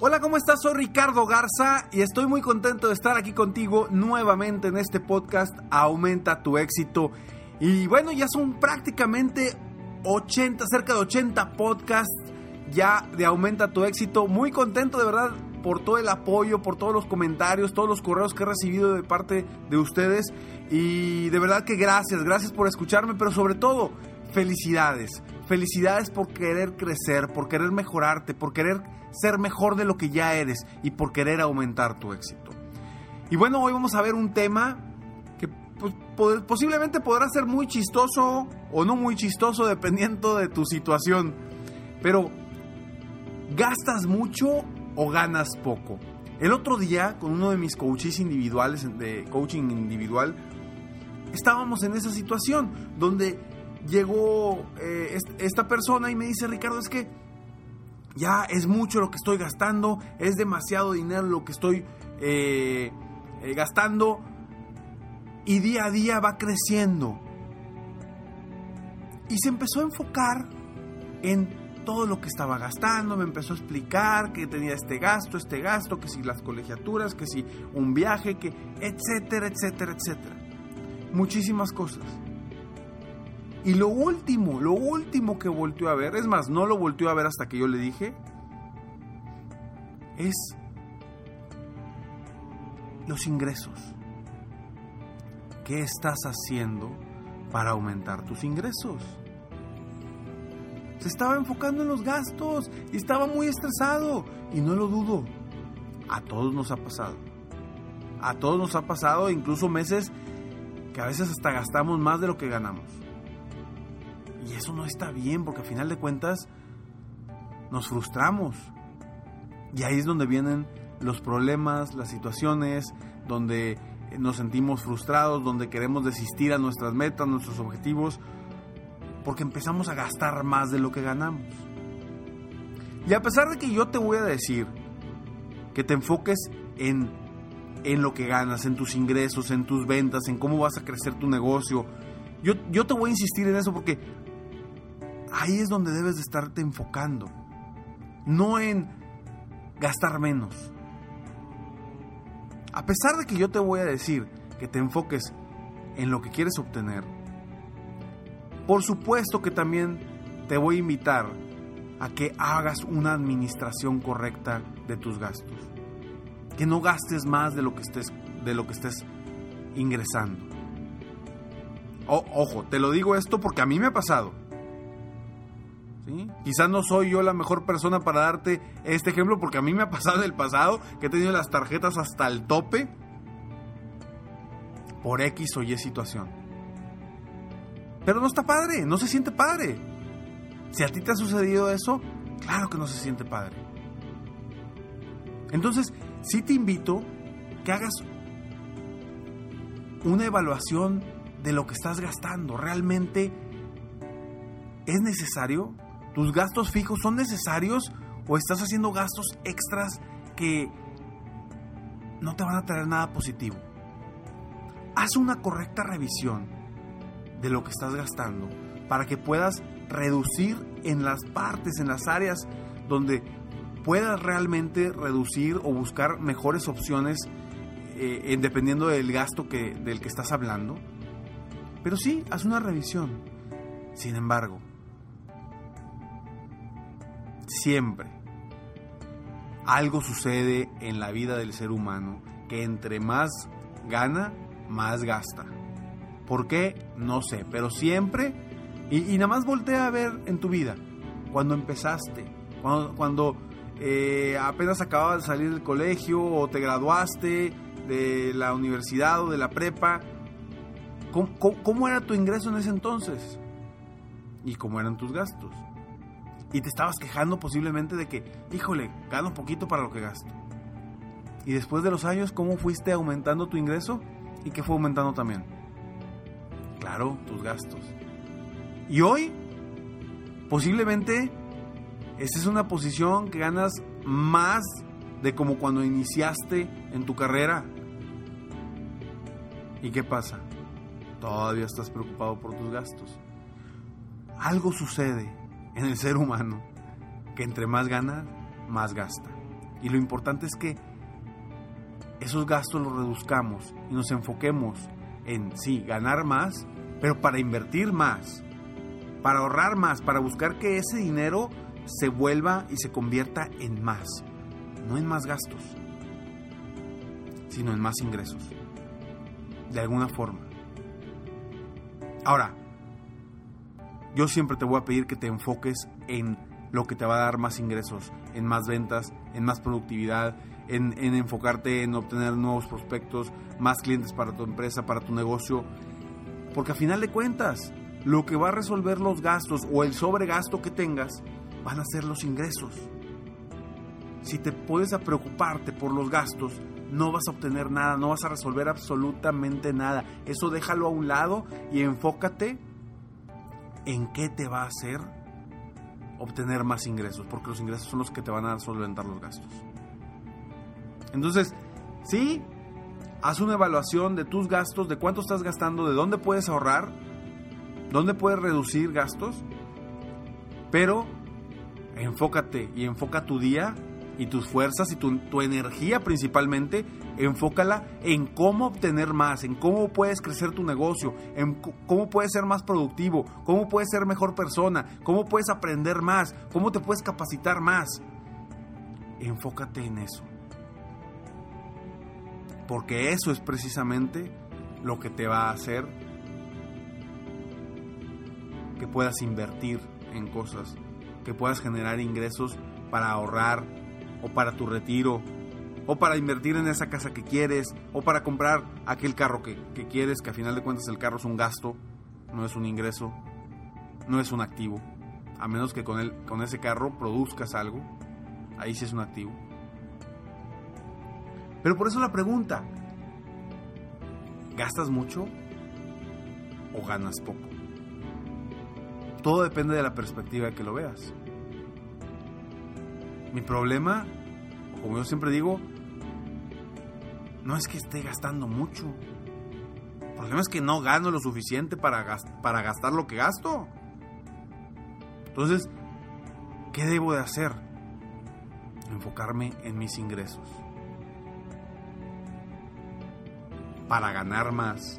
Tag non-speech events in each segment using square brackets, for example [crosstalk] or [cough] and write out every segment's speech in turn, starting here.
Hola, ¿cómo estás? Soy Ricardo Garza y estoy muy contento de estar aquí contigo nuevamente en este podcast Aumenta tu éxito. Y bueno, ya son prácticamente 80, cerca de 80 podcasts ya de Aumenta tu éxito. Muy contento de verdad por todo el apoyo, por todos los comentarios, todos los correos que he recibido de parte de ustedes. Y de verdad que gracias, gracias por escucharme, pero sobre todo, felicidades. Felicidades por querer crecer, por querer mejorarte, por querer ser mejor de lo que ya eres y por querer aumentar tu éxito. Y bueno, hoy vamos a ver un tema que pues, posiblemente podrá ser muy chistoso o no muy chistoso [laughs] dependiendo de tu situación. Pero, ¿gastas mucho o ganas poco? El otro día, con uno de mis coaches individuales, de coaching individual, estábamos en esa situación donde llegó eh, esta persona y me dice, Ricardo, es que ya es mucho lo que estoy gastando, es demasiado dinero lo que estoy eh, eh, gastando y día a día va creciendo. Y se empezó a enfocar en todo lo que estaba gastando, me empezó a explicar que tenía este gasto, este gasto, que si las colegiaturas, que si un viaje, que etcétera, etcétera, etcétera. Muchísimas cosas. Y lo último, lo último que volteó a ver, es más, no lo volteó a ver hasta que yo le dije, es los ingresos. ¿Qué estás haciendo para aumentar tus ingresos? Se estaba enfocando en los gastos y estaba muy estresado. Y no lo dudo. A todos nos ha pasado. A todos nos ha pasado, incluso meses que a veces hasta gastamos más de lo que ganamos. Y eso no está bien porque a final de cuentas nos frustramos. Y ahí es donde vienen los problemas, las situaciones, donde nos sentimos frustrados, donde queremos desistir a nuestras metas, nuestros objetivos, porque empezamos a gastar más de lo que ganamos. Y a pesar de que yo te voy a decir que te enfoques en, en lo que ganas, en tus ingresos, en tus ventas, en cómo vas a crecer tu negocio, yo, yo te voy a insistir en eso porque ahí es donde debes de estarte enfocando. No en gastar menos. A pesar de que yo te voy a decir que te enfoques en lo que quieres obtener, por supuesto que también te voy a invitar a que hagas una administración correcta de tus gastos. Que no gastes más de lo que estés, de lo que estés ingresando. ojo, te lo digo esto porque a mí me ha pasado. Quizás no soy yo la mejor persona para darte este ejemplo porque a mí me ha pasado en el pasado que he tenido las tarjetas hasta el tope por X o Y situación. Pero no está padre, no se siente padre. Si a ti te ha sucedido eso, claro que no se siente padre. Entonces, sí te invito que hagas una evaluación de lo que estás gastando. ¿Realmente es necesario? ¿Tus gastos fijos son necesarios o estás haciendo gastos extras que no te van a traer nada positivo. Haz una correcta revisión de lo que estás gastando para que puedas reducir en las partes, en las áreas donde puedas realmente reducir o buscar mejores opciones eh, dependiendo del gasto que, del que estás hablando. Pero sí, haz una revisión. Sin embargo, siempre algo sucede en la vida del ser humano que entre más gana, más gasta. ¿Por qué? No sé, pero siempre, y, nada más voltea a ver en tu vida, cuando empezaste, cuando, eh, apenas acababas de salir del colegio o te graduaste de la universidad o de la prepa, cómo era tu ingreso en ese entonces? ¿Y cómo eran tus gastos? Y te estabas quejando posiblemente de que, híjole, gano poquito para lo que gasto. Y después de los años, ¿cómo fuiste aumentando tu ingreso? ¿Y qué fue aumentando también? Claro, tus gastos. Y hoy, posiblemente, esta es una posición que ganas más de como cuando iniciaste en tu carrera. ¿Y qué pasa? Todavía estás preocupado por tus gastos. Algo sucede en el ser humano que entre más gana, más gasta. Y lo importante es que esos gastos los reduzcamos y nos enfoquemos en, sí, ganar más, pero para invertir más, para ahorrar más, para buscar que ese dinero se vuelva y se convierta en más, no en más gastos, sino en más ingresos, de alguna forma. Ahora, yo siempre te voy a pedir que te enfoques en lo que te va a dar más ingresos, en más ventas, en más productividad, en, enfocarte en obtener nuevos prospectos, más clientes para tu empresa, para tu negocio. Porque a final de cuentas, lo que va a resolver los gastos o el sobregasto que tengas van a ser los ingresos. Si te puedes a preocuparte por los gastos, no vas a obtener nada, no vas a resolver absolutamente nada. Eso déjalo a un lado y enfócate en qué te va a hacer obtener más ingresos, porque los ingresos son los que te van a solventar los gastos. Entonces, sí, haz una evaluación de tus gastos, de cuánto estás gastando, de dónde puedes ahorrar, dónde puedes reducir gastos, pero enfócate y enfoca tu día y tus fuerzas y tu, energía principalmente, enfócala en cómo obtener más, en cómo puedes crecer tu negocio, en cómo puedes ser más productivo, cómo puedes ser mejor persona, cómo puedes aprender más, cómo te puedes capacitar más. Enfócate en eso. Porque eso es precisamente lo que te va a hacer que puedas invertir en cosas, que puedas generar ingresos para ahorrar, o para tu retiro, o para invertir en esa casa que quieres, o para comprar aquel carro que, quieres, que a final de cuentas el carro es un gasto, no es un ingreso, no es un activo. A menos que con, el, con ese carro produzcas algo, ahí sí es un activo. Pero por eso la pregunta, ¿gastas mucho o ganas poco? Todo depende de la perspectiva que lo veas. Mi problema, como yo siempre digo, no es que esté gastando mucho. El problema es que no gano lo suficiente para, para gastar lo que gasto. Entonces, ¿qué debo de hacer? Enfocarme en mis ingresos. Para ganar más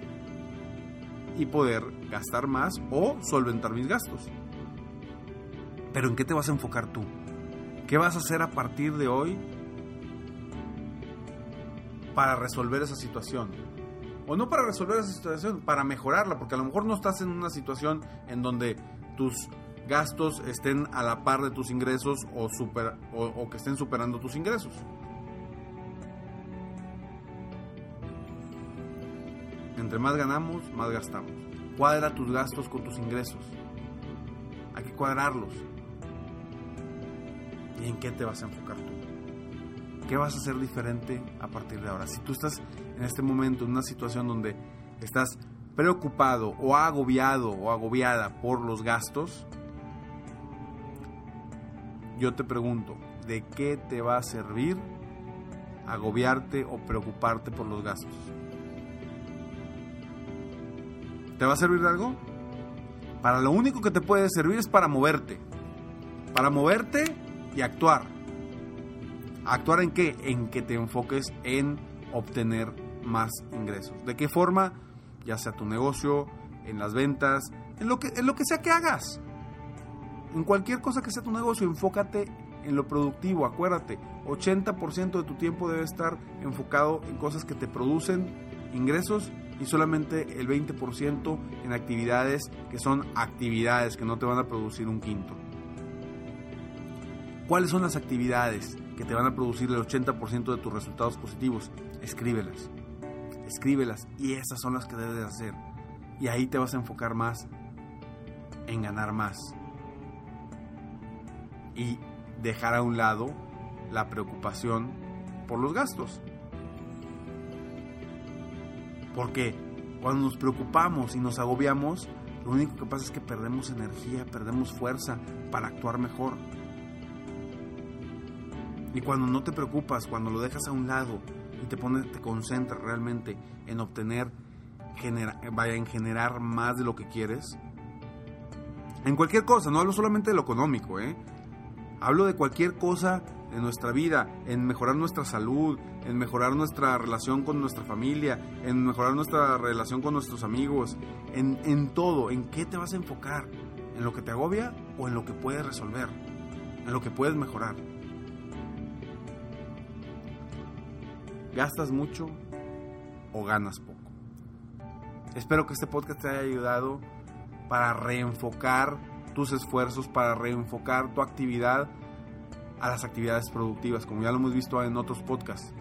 y poder gastar más o solventar mis gastos. Pero ¿en qué te vas a enfocar tú? ¿Qué vas a hacer a partir de hoy para resolver esa situación? O no para resolver esa situación, para mejorarla, porque a lo mejor no estás en una situación en donde tus gastos estén a la par de tus ingresos o, super, o, que estén superando tus ingresos. Entre más ganamos, más gastamos. Cuadra tus gastos con tus ingresos. Hay que cuadrarlos. ¿Y en qué te vas a enfocar tú? ¿Qué vas a hacer diferente a partir de ahora? Si tú estás en este momento en una situación donde estás preocupado o agobiado o agobiada por los gastos, yo te pregunto, ¿de qué te va a servir agobiarte o preocuparte por los gastos. ¿Te va a servir de algo? Para lo único que te puede servir es para moverte. Para moverte y actuar. ¿Actuar en qué? En que te enfoques en obtener más ingresos. ¿De qué forma? Ya sea tu negocio, en las ventas, en lo que, en lo que sea que hagas. En cualquier cosa que sea tu negocio, enfócate en lo productivo. Acuérdate, 80% de tu tiempo debe estar enfocado en cosas que te producen ingresos y solamente el 20% en actividades que son actividades que no te van a producir un quinto. ¿Cuáles son las actividades que te van a producir el 80% de tus resultados positivos? Escríbelas. Escríbelas y esas son las que debes hacer. Y ahí te vas a enfocar más en ganar más. Y dejar a un lado la preocupación por los gastos. Porque cuando nos preocupamos y nos agobiamos, lo único que pasa es que perdemos energía, perdemos fuerza para actuar mejor. Y cuando no te preocupas, cuando lo dejas a un lado y te pones, te concentras realmente en obtener, vaya, en generar más de lo que quieres, en cualquier cosa, no hablo solamente de lo económico, ¿eh? Hablo de cualquier cosa de nuestra vida, en mejorar nuestra salud, en mejorar nuestra relación con nuestra familia, en mejorar nuestra relación con nuestros amigos, en, en todo, en qué te vas a enfocar, en lo que te agobia o en lo que puedes resolver, en lo que puedes mejorar. ¿Gastas mucho o ganas poco? Espero que este podcast te haya ayudado para reenfocar tus esfuerzos, para reenfocar tu actividad a las actividades productivas, como ya lo hemos visto en otros podcasts.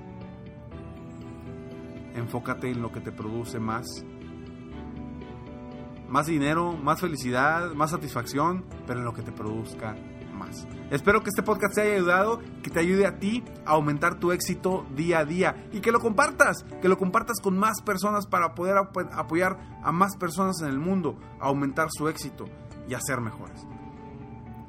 Enfócate en lo que te produce más. Más dinero, más felicidad, más satisfacción, pero en lo que te produzca Espero que este podcast te haya ayudado, que te ayude a ti a aumentar tu éxito día a día y que lo compartas, que lo compartas con más personas para poder apoyar a más personas en el mundo a aumentar su éxito y a ser mejores.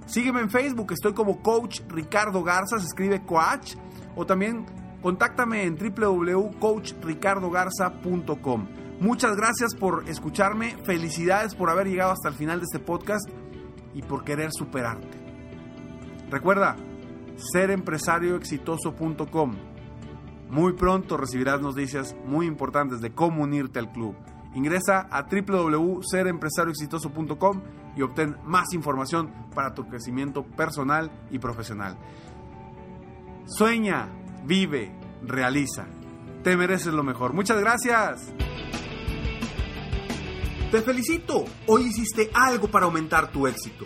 Sígueme en Facebook, estoy como Coach Ricardo Garza, se escribe Coach, o también contáctame en www.coachricardogarza.com. Muchas gracias por escucharme, felicidades por haber llegado hasta el final de este podcast y por querer superarte. Recuerda, serempresarioexitoso.com. Muy pronto recibirás noticias muy importantes de cómo unirte al club. Ingresa a www.serempresarioexitoso.com y obtén más información para tu crecimiento personal y profesional. Sueña, vive, realiza. Te mereces lo mejor. Muchas gracias. Te felicito. Hoy hiciste algo para aumentar tu éxito.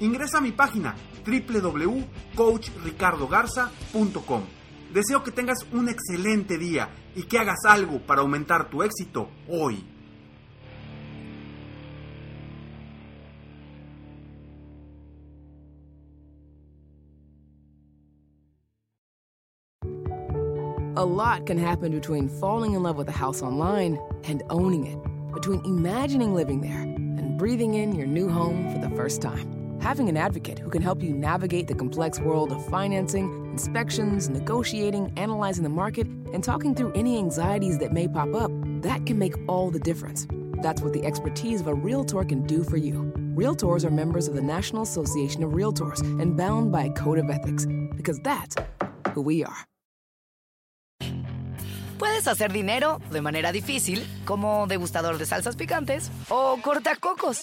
ingresa a mi página www.coachricardogarza.com. Deseo que tengas un excelente día y que hagas algo para aumentar tu éxito hoy. A lot can happen between falling in love with a house online and owning it, between imagining living there and breathing in your new home for the first time. Having an advocate who can help you navigate the complex world of financing, inspections, negotiating, analyzing the market, and talking through any anxieties that may pop up, that can make all the difference. That's what the expertise of a Realtor can do for you. Realtors are members of the National Association of Realtors and bound by a code of ethics, because that's who we are. Puedes hacer dinero de manera difícil, como degustador de salsas picantes, o cortacocos,